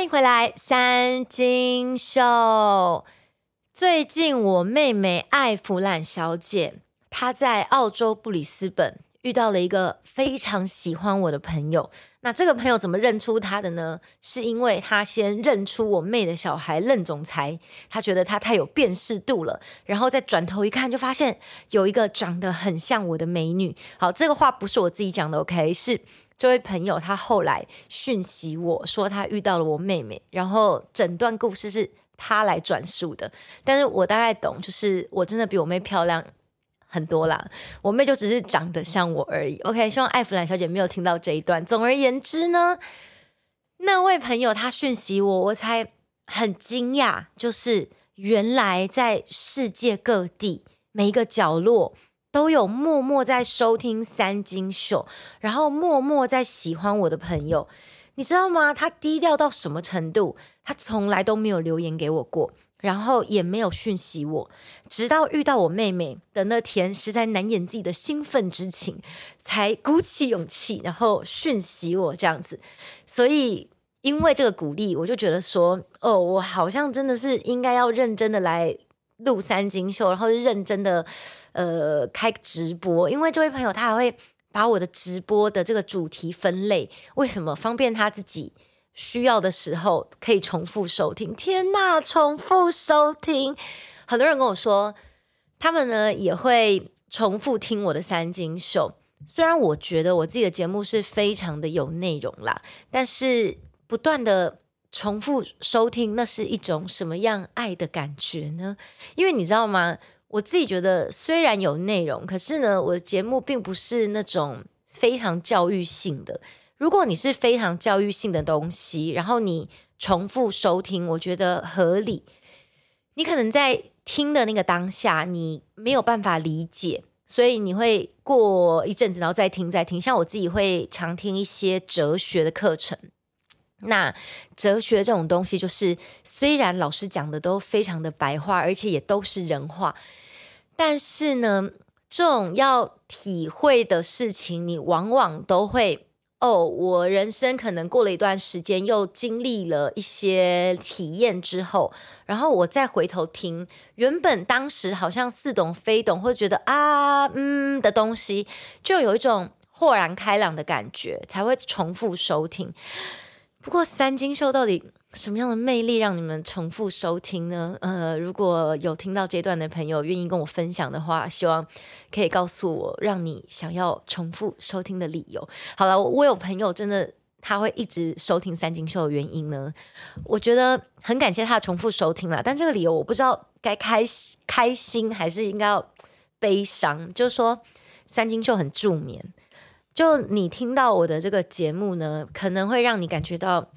欢迎回来，三金秀。最近我妹妹艾弗兰小姐，她在澳洲布里斯本遇到了一个非常喜欢我的朋友。那这个朋友怎么认出她的呢？是因为她先认出我妹的小孩任总裁，她觉得他太有辨识度了，然后再转头一看，就发现有一个长得很像我的美女。好，这个话不是我自己讲的，OK，是。这位朋友他后来讯息我说他遇到了我妹妹，然后整段故事是他来转述的，但是我大概懂，就是我真的比我妹漂亮很多啦，我妹就只是长得像我而已。OK，希望艾弗兰小姐没有听到这一段。总而言之呢，那位朋友他讯息我，我才很惊讶，就是原来在世界各地每一个角落。都有默默在收听三金秀，然后默默在喜欢我的朋友，你知道吗？他低调到什么程度？他从来都没有留言给我过，然后也没有讯息我，直到遇到我妹妹的那天，实在难掩自己的兴奋之情，才鼓起勇气，然后讯息我这样子。所以，因为这个鼓励，我就觉得说，哦，我好像真的是应该要认真的来录三金秀，然后就认真的。呃，开直播，因为这位朋友他还会把我的直播的这个主题分类，为什么？方便他自己需要的时候可以重复收听。天呐，重复收听！很多人跟我说，他们呢也会重复听我的三金秀。虽然我觉得我自己的节目是非常的有内容啦，但是不断的重复收听，那是一种什么样爱的感觉呢？因为你知道吗？我自己觉得，虽然有内容，可是呢，我的节目并不是那种非常教育性的。如果你是非常教育性的东西，然后你重复收听，我觉得合理。你可能在听的那个当下，你没有办法理解，所以你会过一阵子，然后再听再听。像我自己会常听一些哲学的课程。那哲学这种东西，就是虽然老师讲的都非常的白话，而且也都是人话。但是呢，这种要体会的事情，你往往都会哦。我人生可能过了一段时间，又经历了一些体验之后，然后我再回头听，原本当时好像似懂非懂，或者觉得啊嗯的东西，就有一种豁然开朗的感觉，才会重复收听。不过三金秀到底什么样的魅力让你们重复收听呢？呃，如果有听到这段的朋友愿意跟我分享的话，希望可以告诉我，让你想要重复收听的理由。好了，我有朋友真的他会一直收听三金秀的原因呢，我觉得很感谢他重复收听了，但这个理由我不知道该开开心还是应该要悲伤。就是说三金秀很助眠，就你听到我的这个节目呢，可能会让你感觉到。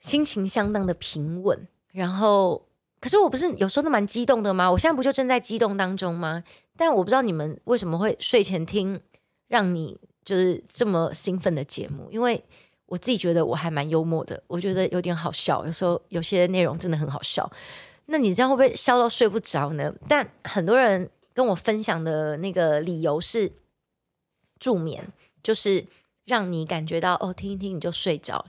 心情相当的平稳，然后，可是我不是有时候都蛮激动的吗？我现在不就正在激动当中吗？但我不知道你们为什么会睡前听，让你就是这么兴奋的节目，因为我自己觉得我还蛮幽默的，我觉得有点好笑，有时候有些内容真的很好笑。那你这样会不会笑到睡不着呢？但很多人跟我分享的那个理由是助眠，就是让你感觉到哦，听一听你就睡着。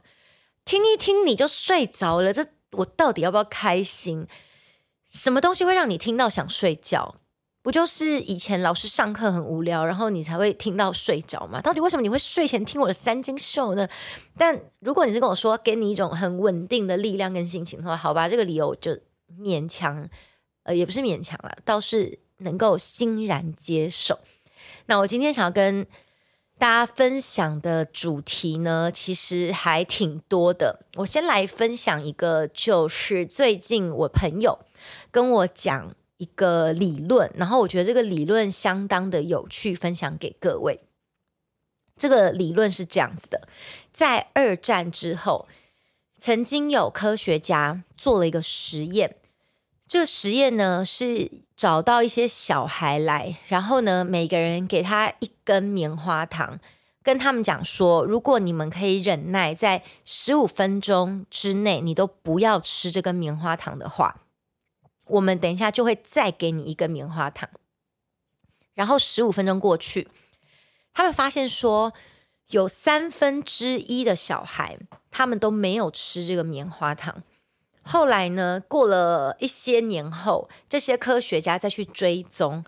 听一听你就睡着了，这我到底要不要开心？什么东西会让你听到想睡觉？不就是以前老师上课很无聊，然后你才会听到睡着吗？到底为什么你会睡前听我的三金秀呢？但如果你是跟我说给你一种很稳定的力量跟心情的话，好吧，这个理由就勉强，呃，也不是勉强了，倒是能够欣然接受。那我今天想要跟。大家分享的主题呢，其实还挺多的。我先来分享一个，就是最近我朋友跟我讲一个理论，然后我觉得这个理论相当的有趣，分享给各位。这个理论是这样子的：在二战之后，曾经有科学家做了一个实验。这个实验呢，是找到一些小孩来，然后呢，每个人给他一根棉花糖，跟他们讲说，如果你们可以忍耐在十五分钟之内，你都不要吃这根棉花糖的话，我们等一下就会再给你一根棉花糖。然后十五分钟过去，他们发现说，有三分之一的小孩，他们都没有吃这个棉花糖。后来呢，过了一些年后，这些科学家再去追踪，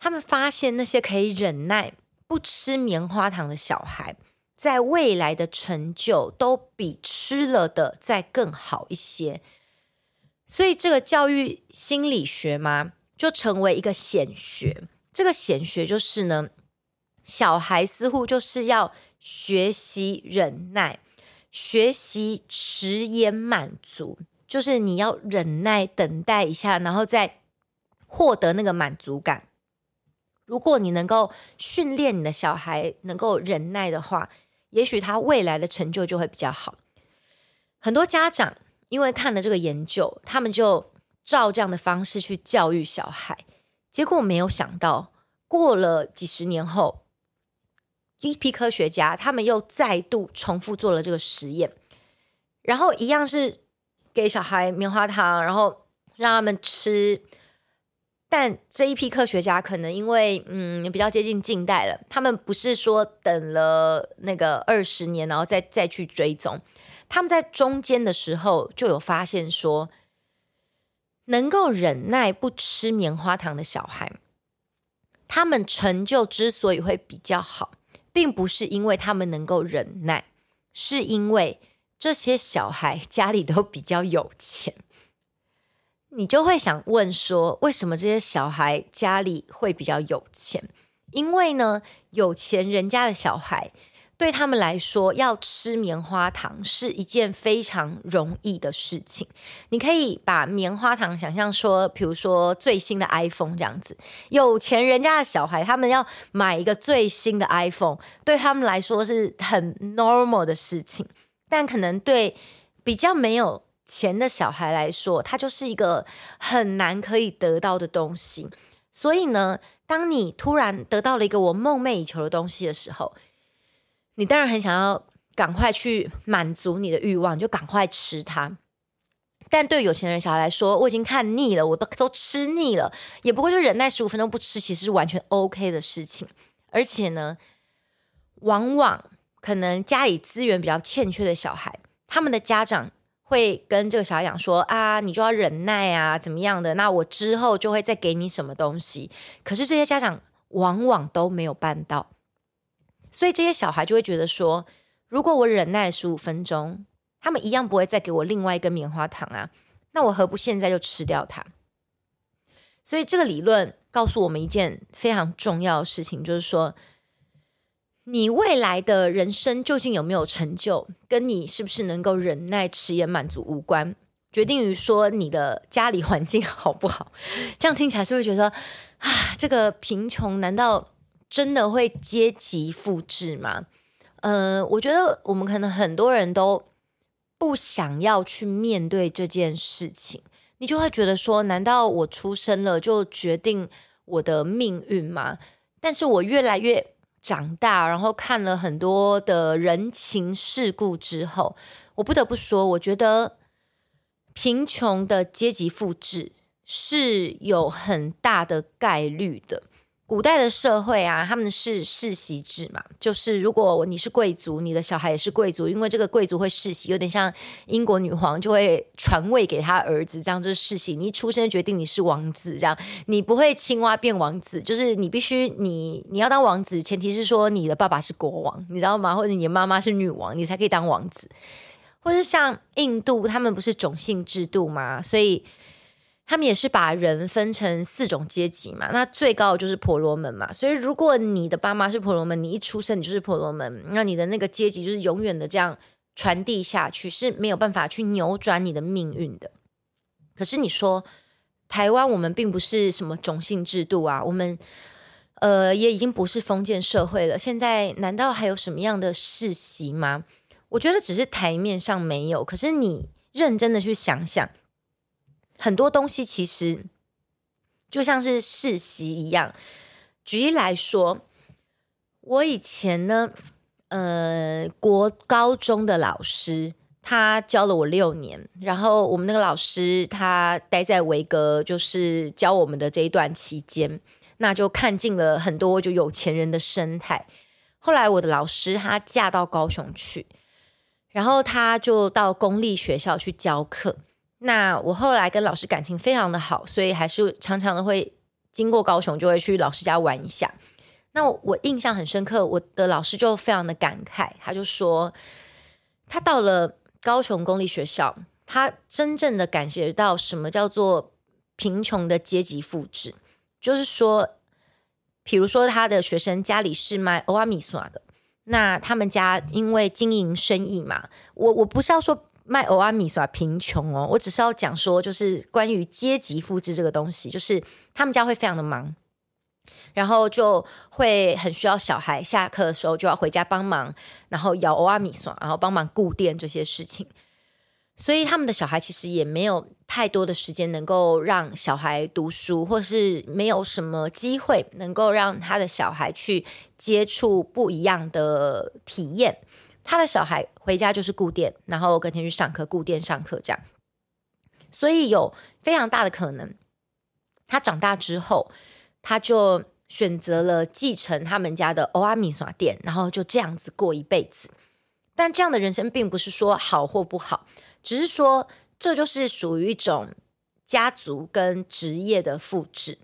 他们发现那些可以忍耐不吃棉花糖的小孩，在未来的成就都比吃了的再更好一些。所以，这个教育心理学嘛，就成为一个显学。这个显学就是呢，小孩似乎就是要学习忍耐，学习迟延满足，就是你要忍耐等待一下，然后再获得那个满足感。如果你能够训练你的小孩能够忍耐的话，也许他未来的成就就会比较好。很多家长因为看了这个研究，他们就照这样的方式去教育小孩。结果没有想到，过了几十年后，一批科学家他们又再度重复做了这个实验，然后一样是给小孩棉花糖，然后让他们吃。但这一批科学家可能因为嗯比较接近近代了，他们不是说等了那个二十年，然后再再去追踪，他们在中间的时候就有发现说。能够忍耐不吃棉花糖的小孩，他们成就之所以会比较好，并不是因为他们能够忍耐，是因为这些小孩家里都比较有钱。你就会想问说，为什么这些小孩家里会比较有钱？因为呢，有钱人家的小孩。对他们来说，要吃棉花糖是一件非常容易的事情。你可以把棉花糖想象说，比如说最新的 iPhone 这样子，有钱人家的小孩，他们要买一个最新的 iPhone，对他们来说是很 normal 的事情。但可能对比较没有钱的小孩来说，它就是一个很难可以得到的东西。所以呢，当你突然得到了一个我梦寐以求的东西的时候，你当然很想要赶快去满足你的欲望，就赶快吃它。但对有钱人小孩来说，我已经看腻了，我都都吃腻了，也不过就忍耐十五分钟不吃，其实是完全 OK 的事情。而且呢，往往可能家里资源比较欠缺的小孩，他们的家长会跟这个小孩讲说：“啊，你就要忍耐啊，怎么样的？那我之后就会再给你什么东西。”可是这些家长往往都没有办到。所以这些小孩就会觉得说，如果我忍耐十五分钟，他们一样不会再给我另外一根棉花糖啊，那我何不现在就吃掉它？所以这个理论告诉我们一件非常重要的事情，就是说，你未来的人生究竟有没有成就，跟你是不是能够忍耐、迟延满足无关，决定于说你的家里环境好不好。这样听起来是会觉得啊，这个贫穷难道？真的会阶级复制吗？嗯、我觉得我们可能很多人都不想要去面对这件事情。你就会觉得说，难道我出生了就决定我的命运吗？但是我越来越长大，然后看了很多的人情世故之后，我不得不说，我觉得贫穷的阶级复制是有很大的概率的。古代的社会啊，他们是世袭制嘛，就是如果你是贵族，你的小孩也是贵族，因为这个贵族会世袭，有点像英国女皇就会传位给他儿子，这样就世袭。你一出生决定你是王子，这样你不会青蛙变王子，就是你必须你你要当王子，前提是说你的爸爸是国王，你知道吗？或者你的妈妈是女王，你才可以当王子。或是像印度，他们不是种姓制度吗？所以。他们也是把人分成四种阶级嘛，那最高的就是婆罗门嘛。所以如果你的爸妈是婆罗门，你一出生你就是婆罗门，那你的那个阶级就是永远的这样传递下去，是没有办法去扭转你的命运的。可是你说台湾，我们并不是什么种姓制度啊，我们呃也已经不是封建社会了。现在难道还有什么样的世袭吗？我觉得只是台面上没有，可是你认真的去想想。很多东西其实就像是世袭一样。举例来说，我以前呢，呃，国高中的老师，他教了我六年，然后我们那个老师他待在维格，就是教我们的这一段期间，那就看尽了很多就有钱人的生态。后来我的老师她嫁到高雄去，然后她就到公立学校去教课。那我后来跟老师感情非常的好，所以还是常常的会经过高雄，就会去老师家玩一下。那我，我印象很深刻，我的老师就非常的感慨，他就说，他到了高雄公立学校，他真正的感觉到什么叫做贫穷的阶级复制，就是说，比如说他的学生家里是卖欧阿米索的，那他们家因为经营生意嘛，我我不是要说。卖欧阿米耍贫穷哦，我只是要讲说，就是关于阶级复制这个东西，就是他们家会非常的忙，然后就会很需要小孩下课的时候就要回家帮忙，然后舀欧阿米耍，然后帮忙顾店这些事情，所以他们的小孩其实也没有太多的时间能够让小孩读书，或是没有什么机会能够让他的小孩去接触不一样的体验。他的小孩回家就是顾店，然后隔天去上课，顾店上课这样，所以有非常大的可能，他长大之后，他就选择了继承他们家的欧阿米耍店，然后就这样子过一辈子。但这样的人生并不是说好或不好，只是说这就是属于一种家族跟职业的复制。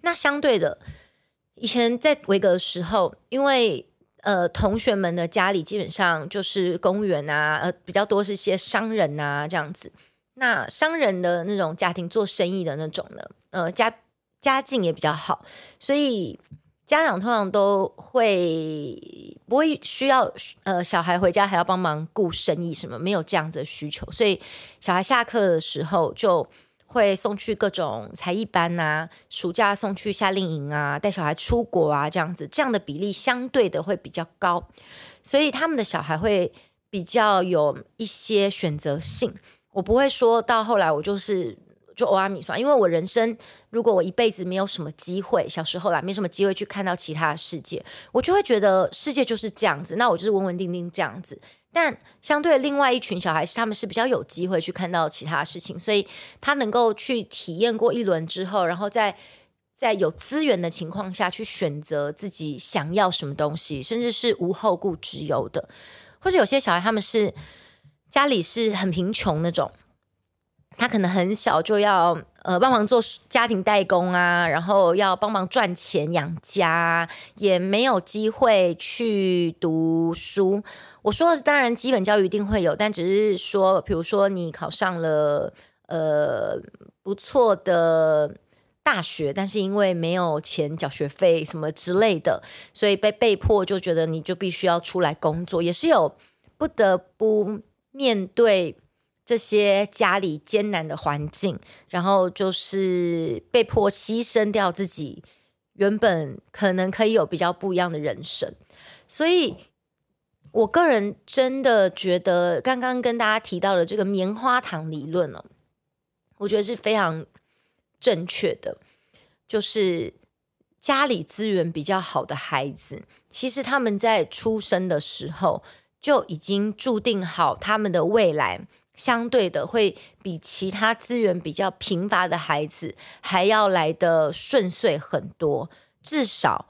那相对的，以前在维格的时候，因为呃，同学们的家里基本上就是公务员啊，呃，比较多是些商人啊这样子。那商人的那种家庭做生意的那种呢，呃，家家境也比较好，所以家长通常都会不会需要呃小孩回家还要帮忙顾生意什么，没有这样子的需求，所以小孩下课的时候就。会送去各种才艺班啊，暑假送去夏令营啊，带小孩出国啊，这样子，这样的比例相对的会比较高，所以他们的小孩会比较有一些选择性。我不会说到后来我就是就欧阿米算，因为我人生如果我一辈子没有什么机会，小时候啦没什么机会去看到其他的世界，我就会觉得世界就是这样子，那我就是稳稳定定这样子。但相对另外一群小孩，是他们是比较有机会去看到其他事情，所以他能够去体验过一轮之后，然后在在有资源的情况下去选择自己想要什么东西，甚至是无后顾之忧的。或者有些小孩他们是家里是很贫穷那种，他可能很小就要呃帮忙做家庭代工啊，然后要帮忙赚钱养家，也没有机会去读书。我说的是，当然基本教育一定会有，但只是说，比如说你考上了呃不错的大学，但是因为没有钱缴学费什么之类的，所以被被迫就觉得你就必须要出来工作，也是有不得不面对这些家里艰难的环境，然后就是被迫牺牲掉自己原本可能可以有比较不一样的人生，所以。我个人真的觉得，刚刚跟大家提到的这个棉花糖理论哦，我觉得是非常正确的。就是家里资源比较好的孩子，其实他们在出生的时候就已经注定好他们的未来，相对的会比其他资源比较贫乏的孩子还要来的顺遂很多。至少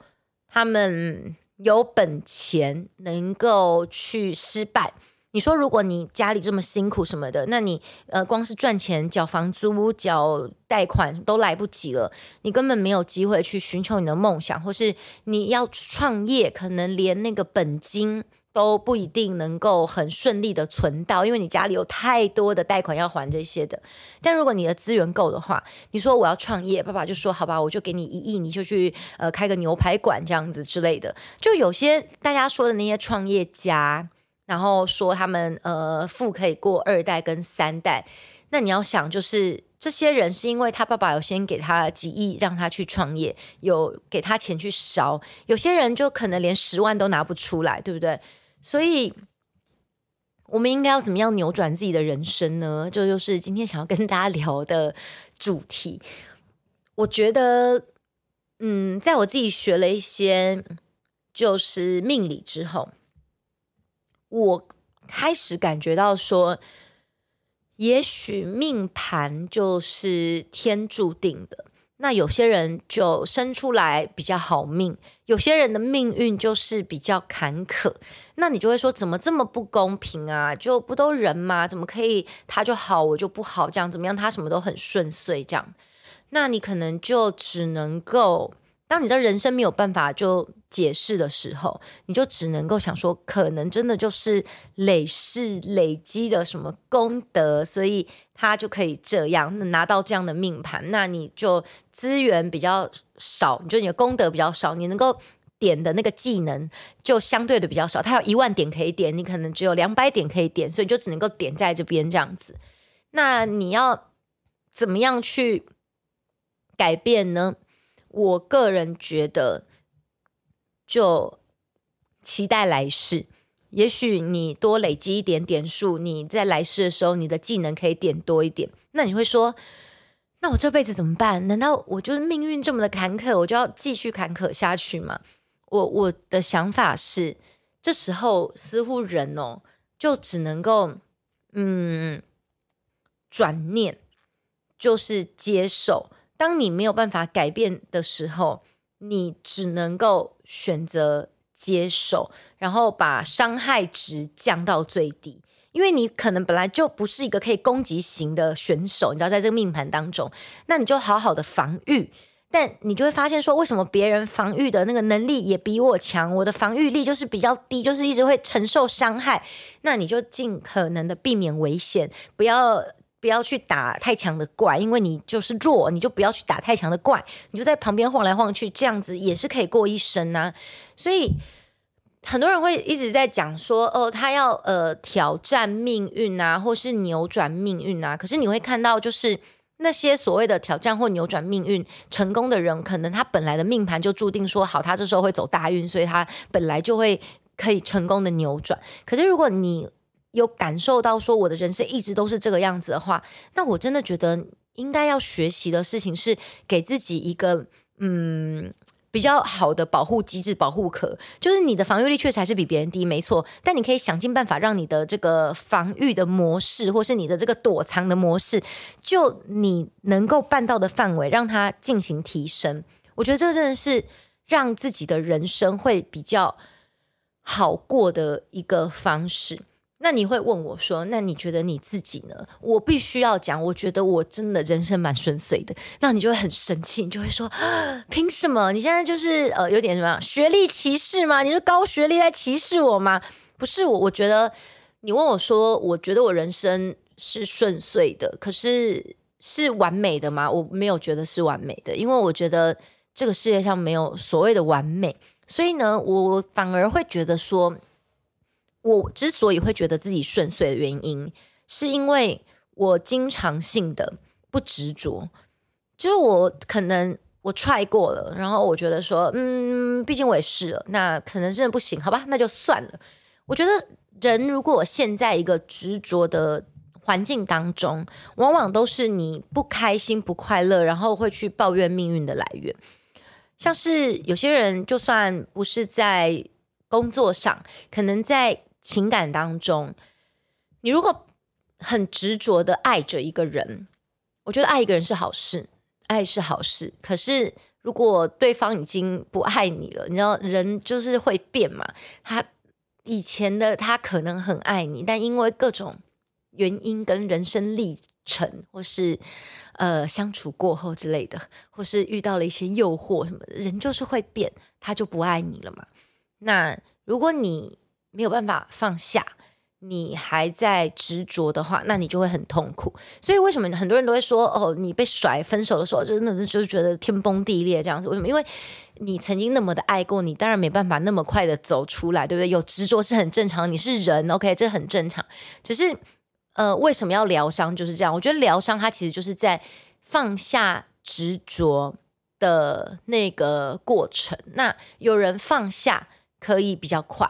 他们。有本钱能够去失败，你说如果你家里这么辛苦什么的，那你呃光是赚钱、缴房租、缴贷款都来不及了，你根本没有机会去寻求你的梦想，或是你要创业，可能连那个本金。都不一定能够很顺利的存到，因为你家里有太多的贷款要还这些的。但如果你的资源够的话，你说我要创业，爸爸就说好吧，我就给你一亿，你就去呃开个牛排馆这样子之类的。就有些大家说的那些创业家，然后说他们呃富可以过二代跟三代，那你要想就是这些人是因为他爸爸有先给他几亿让他去创业，有给他钱去烧，有些人就可能连十万都拿不出来，对不对？所以，我们应该要怎么样扭转自己的人生呢？这就，就是今天想要跟大家聊的主题。我觉得，嗯，在我自己学了一些就是命理之后，我开始感觉到说，也许命盘就是天注定的。那有些人就生出来比较好命，有些人的命运就是比较坎坷。那你就会说，怎么这么不公平啊？就不都人吗？怎么可以他就好，我就不好？这样怎么样？他什么都很顺遂，这样，那你可能就只能够。当你知道人生没有办法就解释的时候，你就只能够想说，可能真的就是累世累积的什么功德，所以他就可以这样拿到这样的命盘。那你就资源比较少，你就你的功德比较少，你能够点的那个技能就相对的比较少。他有一万点可以点，你可能只有两百点可以点，所以就只能够点在这边这样子。那你要怎么样去改变呢？我个人觉得，就期待来世，也许你多累积一点点数，你在来世的时候，你的技能可以点多一点。那你会说，那我这辈子怎么办？难道我就是命运这么的坎坷，我就要继续坎坷下去吗？我我的想法是，这时候似乎人哦，就只能够嗯转念，就是接受。当你没有办法改变的时候，你只能够选择接受，然后把伤害值降到最低。因为你可能本来就不是一个可以攻击型的选手，你知道，在这个命盘当中，那你就好好的防御。但你就会发现说，为什么别人防御的那个能力也比我强？我的防御力就是比较低，就是一直会承受伤害。那你就尽可能的避免危险，不要。不要去打太强的怪，因为你就是弱，你就不要去打太强的怪，你就在旁边晃来晃去，这样子也是可以过一生啊。所以很多人会一直在讲说，哦，他要呃挑战命运啊，或是扭转命运啊。可是你会看到，就是那些所谓的挑战或扭转命运成功的人，可能他本来的命盘就注定说好，他这时候会走大运，所以他本来就会可以成功的扭转。可是如果你有感受到说我的人生一直都是这个样子的话，那我真的觉得应该要学习的事情是给自己一个嗯比较好的保护机制、保护壳。就是你的防御力确实还是比别人低，没错，但你可以想尽办法让你的这个防御的模式，或是你的这个躲藏的模式，就你能够办到的范围，让它进行提升。我觉得这真的是让自己的人生会比较好过的一个方式。那你会问我说：“那你觉得你自己呢？”我必须要讲，我觉得我真的人生蛮顺遂的。那你就会很生气，你就会说：“凭什么？你现在就是呃有点什么学历歧视吗？你是高学历在歧视我吗？”不是我，我觉得你问我说：“我觉得我人生是顺遂的，可是是完美的吗？”我没有觉得是完美的，因为我觉得这个世界上没有所谓的完美，所以呢，我反而会觉得说。我之所以会觉得自己顺遂的原因，是因为我经常性的不执着，就是我可能我踹过了，然后我觉得说，嗯，毕竟我也试了，那可能真的不行，好吧，那就算了。我觉得人如果陷在一个执着的环境当中，往往都是你不开心、不快乐，然后会去抱怨命运的来源。像是有些人，就算不是在工作上，可能在情感当中，你如果很执着的爱着一个人，我觉得爱一个人是好事，爱是好事。可是如果对方已经不爱你了，你知道人就是会变嘛。他以前的他可能很爱你，但因为各种原因跟人生历程，或是呃相处过后之类的，或是遇到了一些诱惑什么的，人就是会变，他就不爱你了嘛。那如果你没有办法放下，你还在执着的话，那你就会很痛苦。所以为什么很多人都会说，哦，你被甩分手的时候，真的就是觉得天崩地裂这样子？为什么？因为你曾经那么的爱过，你当然没办法那么快的走出来，对不对？有执着是很正常，你是人，OK，这很正常。只是，呃，为什么要疗伤？就是这样。我觉得疗伤它其实就是在放下执着的那个过程。那有人放下可以比较快。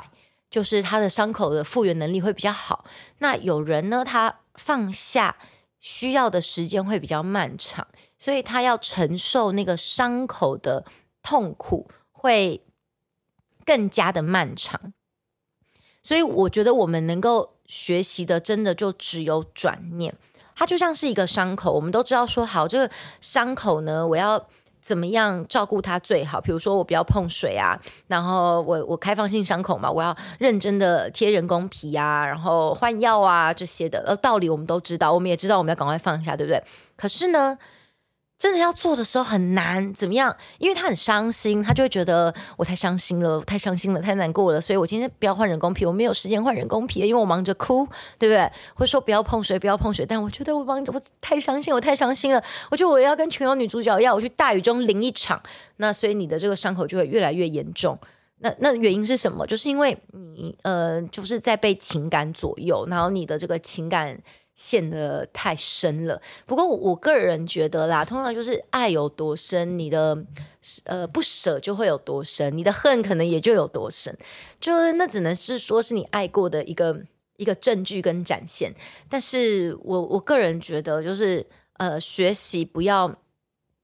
就是他的伤口的复原能力会比较好。那有人呢，他放下需要的时间会比较漫长，所以他要承受那个伤口的痛苦会更加的漫长。所以我觉得我们能够学习的，真的就只有转念。它就像是一个伤口，我们都知道说好，这个伤口呢，我要怎么样照顾他最好？比如说我不要碰水啊，然后我我开放性伤口嘛，我要认真的贴人工皮啊，然后换药啊这些的，呃，道理我们都知道，我们也知道我们要赶快放下，对不对？可是呢，真的要做的时候很难，怎么样？因为他很伤心，他就会觉得我太伤心了，太伤心了，太难过了，所以我今天不要换人工皮，我没有时间换人工皮，因为我忙着哭，对不对？或者说不要碰水，不要碰水，但我觉得我忙，我太伤心，我太伤心了，我觉得我要跟琼瑶女主角一样，我去大雨中淋一场，那所以你的这个伤口就会越来越严重。那那原因是什么？就是因为你呃，就是在被情感左右，然后你的这个情感。陷得太深了。不过我个人觉得啦，通常就是爱有多深，你的呃不舍就会有多深，你的恨可能也就有多深。就是那只能是说是你爱过的一个一个证据跟展现。但是我我个人觉得，就是呃学习不要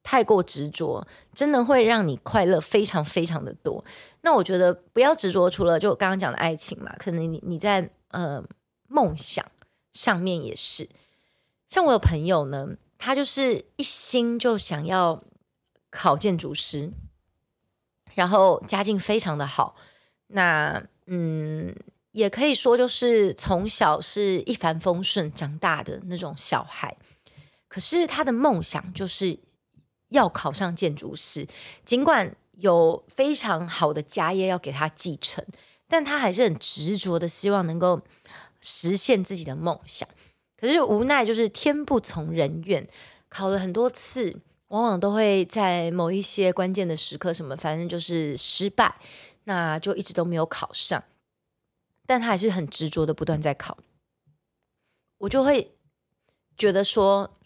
太过执着，真的会让你快乐非常非常的多。那我觉得不要执着，除了就刚刚讲的爱情嘛，可能你你在呃梦想。上面也是，像我有朋友呢，他就是一心就想要考建筑师，然后家境非常的好，那嗯，也可以说就是从小是一帆风顺长大的那种小孩。可是他的梦想就是要考上建筑师，尽管有非常好的家业要给他继承，但他还是很执着的希望能够。实现自己的梦想，可是无奈就是天不从人愿，考了很多次，往往都会在某一些关键的时刻，什么反正就是失败，那就一直都没有考上。但他还是很执着的不断在考，我就会觉得说，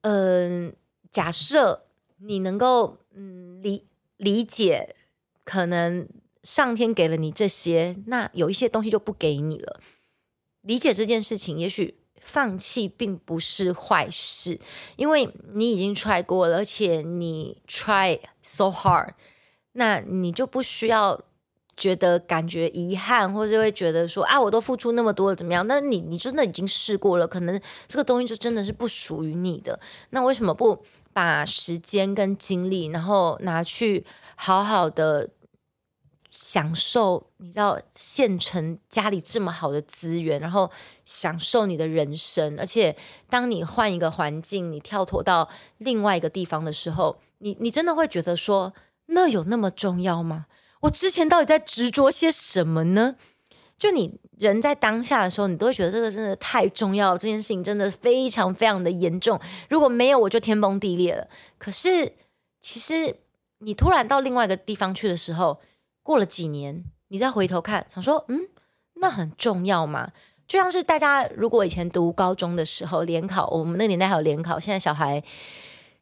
嗯、假设你能够嗯理理解，可能上天给了你这些，那有一些东西就不给你了。理解这件事情，也许放弃并不是坏事，因为你已经 try 过了，而且你 try so hard，那你就不需要觉得感觉遗憾，或者会觉得说啊，我都付出那么多了，怎么样？那你你真的已经试过了，可能这个东西就真的是不属于你的。那为什么不把时间跟精力，然后拿去好好的？享受，你知道县城家里这么好的资源，然后享受你的人生。而且，当你换一个环境，你跳脱到另外一个地方的时候，你你真的会觉得说，那有那么重要吗？我之前到底在执着些什么呢？就你人在当下的时候，你都会觉得这个真的太重要，这件事情真的非常非常的严重。如果没有，我就天崩地裂了。可是，其实你突然到另外一个地方去的时候，过了几年，你再回头看，想说，嗯，那很重要吗？就像是大家如果以前读高中的时候联考，我们那年代还有联考，现在小孩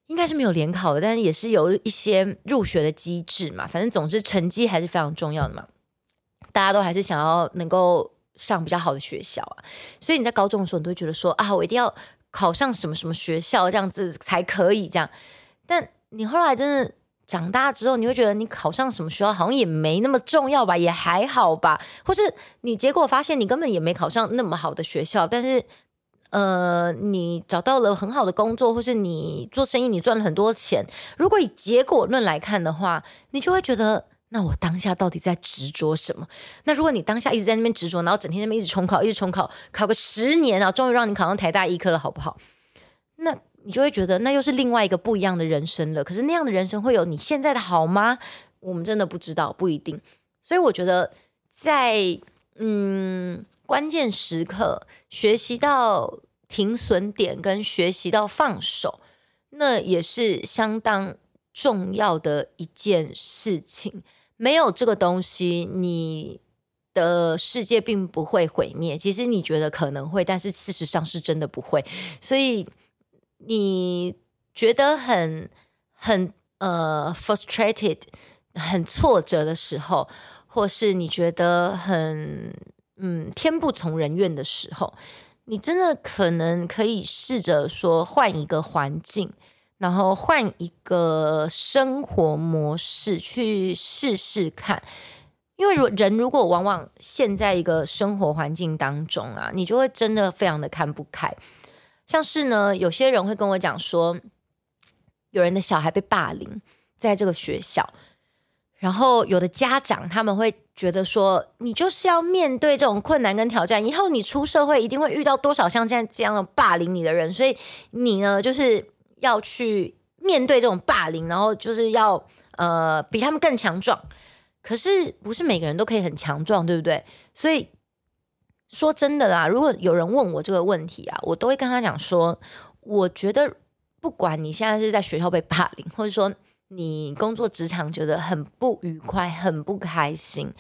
应该是没有联考的，但是也是有一些入学的机制嘛。反正总之成绩还是非常重要的嘛，大家都还是想要能够上比较好的学校啊。所以你在高中的时候，你都会觉得说啊，我一定要考上什么什么学校，这样子才可以这样。但你后来真的。长大之后，你会觉得你考上什么学校好像也没那么重要吧，也还好吧。或是你结果发现你根本也没考上那么好的学校，但是呃，你找到了很好的工作，或是你做生意你赚了很多钱。如果以结果论来看的话，你就会觉得，那我当下到底在执着什么？那如果你当下一直在那边执着，然后整天那边一直重考，一直重考，考个十年啊，终于让你考上台大医科了，好不好？那。你就会觉得那又是另外一个不一样的人生了。可是那样的人生会有你现在的好吗？我们真的不知道，不一定。所以我觉得在嗯关键时刻学习到停损点跟学习到放手，那也是相当重要的一件事情。没有这个东西，你的世界并不会毁灭。其实你觉得可能会，但是事实上是真的不会。所以。你觉得很很呃 frustrated，很挫折的时候，或是你觉得很嗯天不从人愿的时候，你真的可能可以试着说换一个环境，然后换一个生活模式去试试看。因为如人如果往往陷在一个生活环境当中啊，你就会真的非常的看不开。像是呢，有些人会跟我讲说，有人的小孩被霸凌在这个学校，然后有的家长他们会觉得说，你就是要面对这种困难跟挑战，以后你出社会一定会遇到多少像这样这样的霸凌你的人，所以你呢就是要去面对这种霸凌，然后就是要呃比他们更强壮。可是不是每个人都可以很强壮，对不对？所以说真的啦，如果有人问我这个问题啊，我都会跟他讲说，我觉得不管你现在是在学校被霸凌，或者说你工作职场觉得很不愉快、很不开心，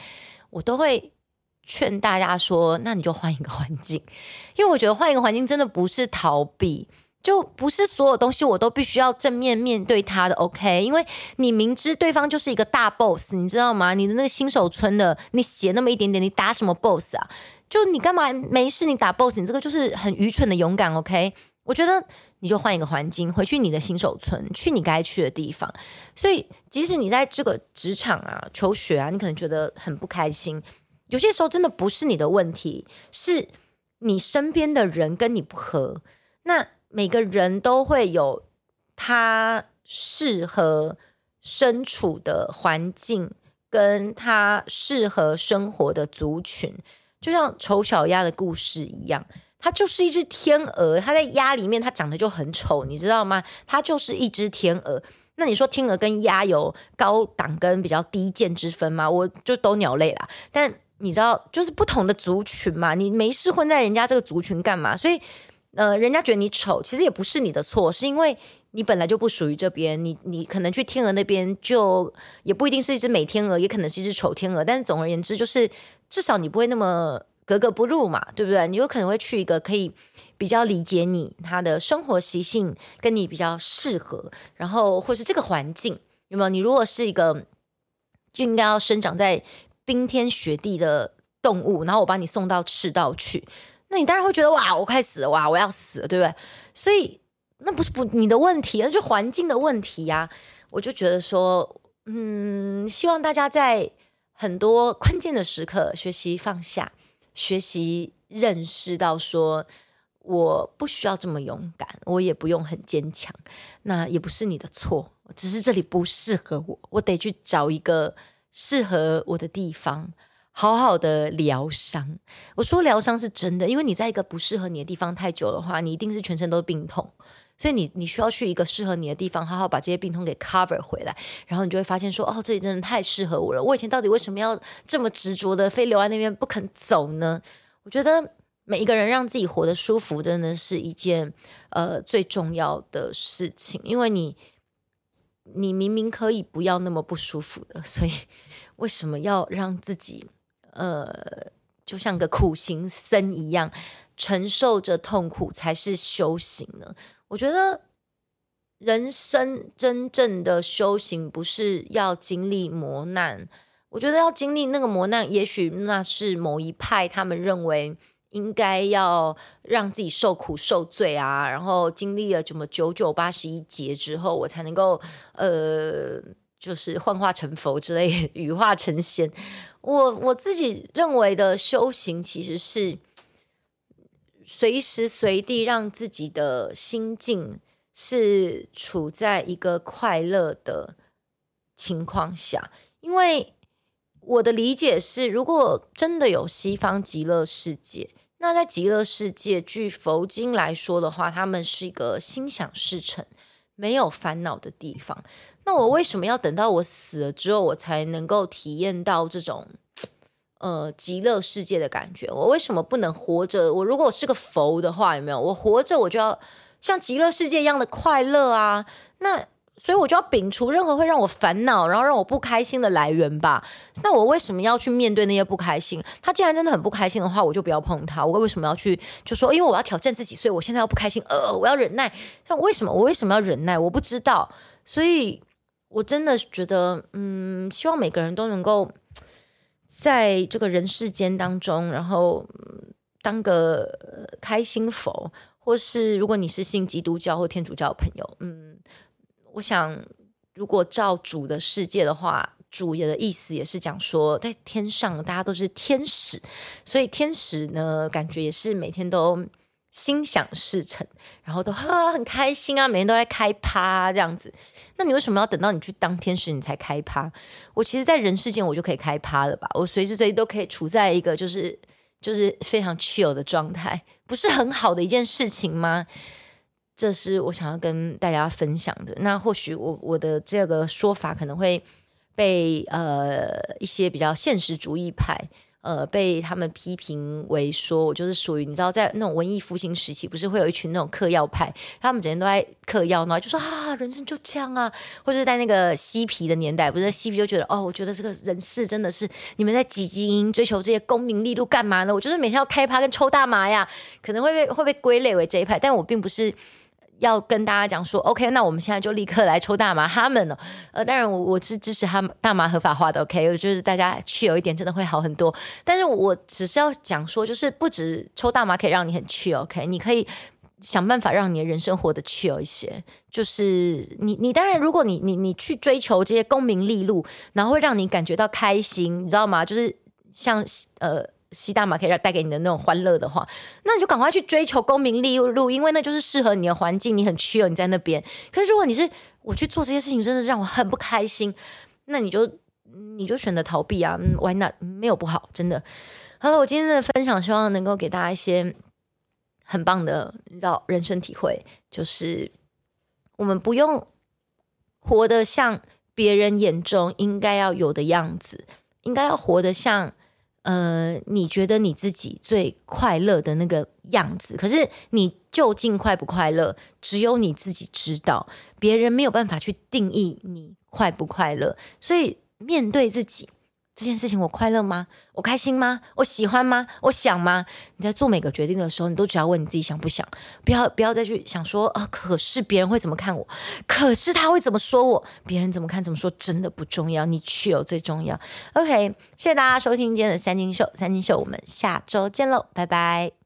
我都会劝大家说，那你就换一个环境，因为我觉得换一个环境真的不是逃避。就不是所有东西我都必须要正面面对他的，OK？因为你明知对方就是一个大 boss，你知道吗？你的那个新手村的，你写那么一点点，你打什么 boss 啊？就你干嘛没事你打 boss？你这个就是很愚蠢的勇敢，OK？我觉得你就换一个环境，回去你的新手村，去你该去的地方。所以，即使你在这个职场啊、求学啊，你可能觉得很不开心，有些时候真的不是你的问题，是你身边的人跟你不合。那每个人都会有他适合身处的环境，跟他适合生活的族群，就像丑小鸭的故事一样，它就是一只天鹅，它在鸭里面它长得就很丑，你知道吗？它就是一只天鹅。那你说天鹅跟鸭有高档跟比较低贱之分吗？我就都鸟类啦，但你知道，就是不同的族群嘛，你没事混在人家这个族群干嘛？所以。呃，人家觉得你丑，其实也不是你的错，是因为你本来就不属于这边。你你可能去天鹅那边，就也不一定是一只美天鹅，也可能是一只丑天鹅。但是总而言之，就是至少你不会那么格格不入嘛，对不对？你有可能会去一个可以比较理解你他的生活习性，跟你比较适合，然后或是这个环境有没有？你如果是一个就应该要生长在冰天雪地的动物，然后我把你送到赤道去。那你当然会觉得哇，我快死了哇，我要死了，对不对？所以那不是不你的问题，那就环境的问题呀。我就觉得说，嗯，希望大家在很多关键的时刻学习放下，学习认识到说，我不需要这么勇敢，我也不用很坚强，那也不是你的错，只是这里不适合我，我得去找一个适合我的地方。好好的疗伤，我说疗伤是真的，因为你在一个不适合你的地方太久的话，你一定是全身都病痛，所以你你需要去一个适合你的地方，好好把这些病痛给 cover 回来，然后你就会发现说，哦，这里真的太适合我了。我以前到底为什么要这么执着的非留在那边不肯走呢？我觉得每一个人让自己活得舒服，真的是一件呃最重要的事情，因为你你明明可以不要那么不舒服的，所以为什么要让自己？呃，就像个苦行僧一样，承受着痛苦才是修行呢。我觉得人生真正的修行不是要经历磨难，我觉得要经历那个磨难，也许那是某一派他们认为应该要让自己受苦受罪啊，然后经历了什么九九八十一劫之后，我才能够呃。就是幻化成佛之类，羽化成仙。我我自己认为的修行，其实是随时随地让自己的心境是处在一个快乐的情况下。因为我的理解是，如果真的有西方极乐世界，那在极乐世界，据佛经来说的话，他们是一个心想事成、没有烦恼的地方。那我为什么要等到我死了之后，我才能够体验到这种呃极乐世界的感觉？我为什么不能活着？我如果是个佛的话，有没有？我活着我就要像极乐世界一样的快乐啊！那所以我就要摒除任何会让我烦恼，然后让我不开心的来源吧。那我为什么要去面对那些不开心？他既然真的很不开心的话，我就不要碰他。我为什么要去就说？因为我要挑战自己，所以我现在要不开心，呃，我要忍耐。那为什么？我为什么要忍耐？我不知道。所以。我真的觉得，嗯，希望每个人都能够在这个人世间当中，然后当个开心佛，或是如果你是信基督教或天主教的朋友，嗯，我想如果照主的世界的话，主也的意思也是讲说，在天上大家都是天使，所以天使呢，感觉也是每天都心想事成，然后都哈很开心啊，每天都在开趴，这样子。那你为什么要等到你去当天使你才开趴？我其实，在人世间我就可以开趴了吧？我随时随地都可以处在一个就是就是非常 chill 的状态，不是很好的一件事情吗？这是我想要跟大家分享的。那或许我我的这个说法可能会被呃一些比较现实主义派。呃，被他们批评为说，我就是属于你知道，在那种文艺复兴时期，不是会有一群那种嗑药派，他们整天都在嗑药，然后就说啊，人生就这样啊，或者在那个嬉皮的年代，不是嬉皮就觉得哦，我觉得这个人世真的是你们在汲汲营营追求这些功名利禄干嘛呢？我就是每天要开趴跟抽大麻呀，可能会被会被归类为这一派，但我并不是。要跟大家讲说，OK，那我们现在就立刻来抽大麻，他们呢？呃，当然我我是支持他们大麻合法化的，OK，就是大家去有一点真的会好很多。但是我只是要讲说，就是不止抽大麻可以让你很去，OK，你可以想办法让你的人生活得去有一些。就是你你当然，如果你你你去追求这些功名利禄，然后会让你感觉到开心，你知道吗？就是像呃。吸大麻可以让带给你的那种欢乐的话，那你就赶快去追求功名利禄，因为那就是适合你的环境，你很趋哦你在那边。可是如果你是我去做这些事情，真的是让我很不开心，那你就你就选择逃避啊，Why not？没有不好，真的。好了，我今天的分享希望能够给大家一些很棒的，你知道人生体会，就是我们不用活得像别人眼中应该要有的样子，应该要活得像。呃，你觉得你自己最快乐的那个样子，可是你究竟快不快乐，只有你自己知道，别人没有办法去定义你快不快乐，所以面对自己。这件事情我快乐吗？我开心吗？我喜欢吗？我想吗？你在做每个决定的时候，你都只要问你自己想不想，不要不要再去想说啊，可是别人会怎么看我？可是他会怎么说我？别人怎么看怎么说真的不重要，你去有最重要。OK，谢谢大家收听今天的三金秀，三金秀，我们下周见喽，拜拜。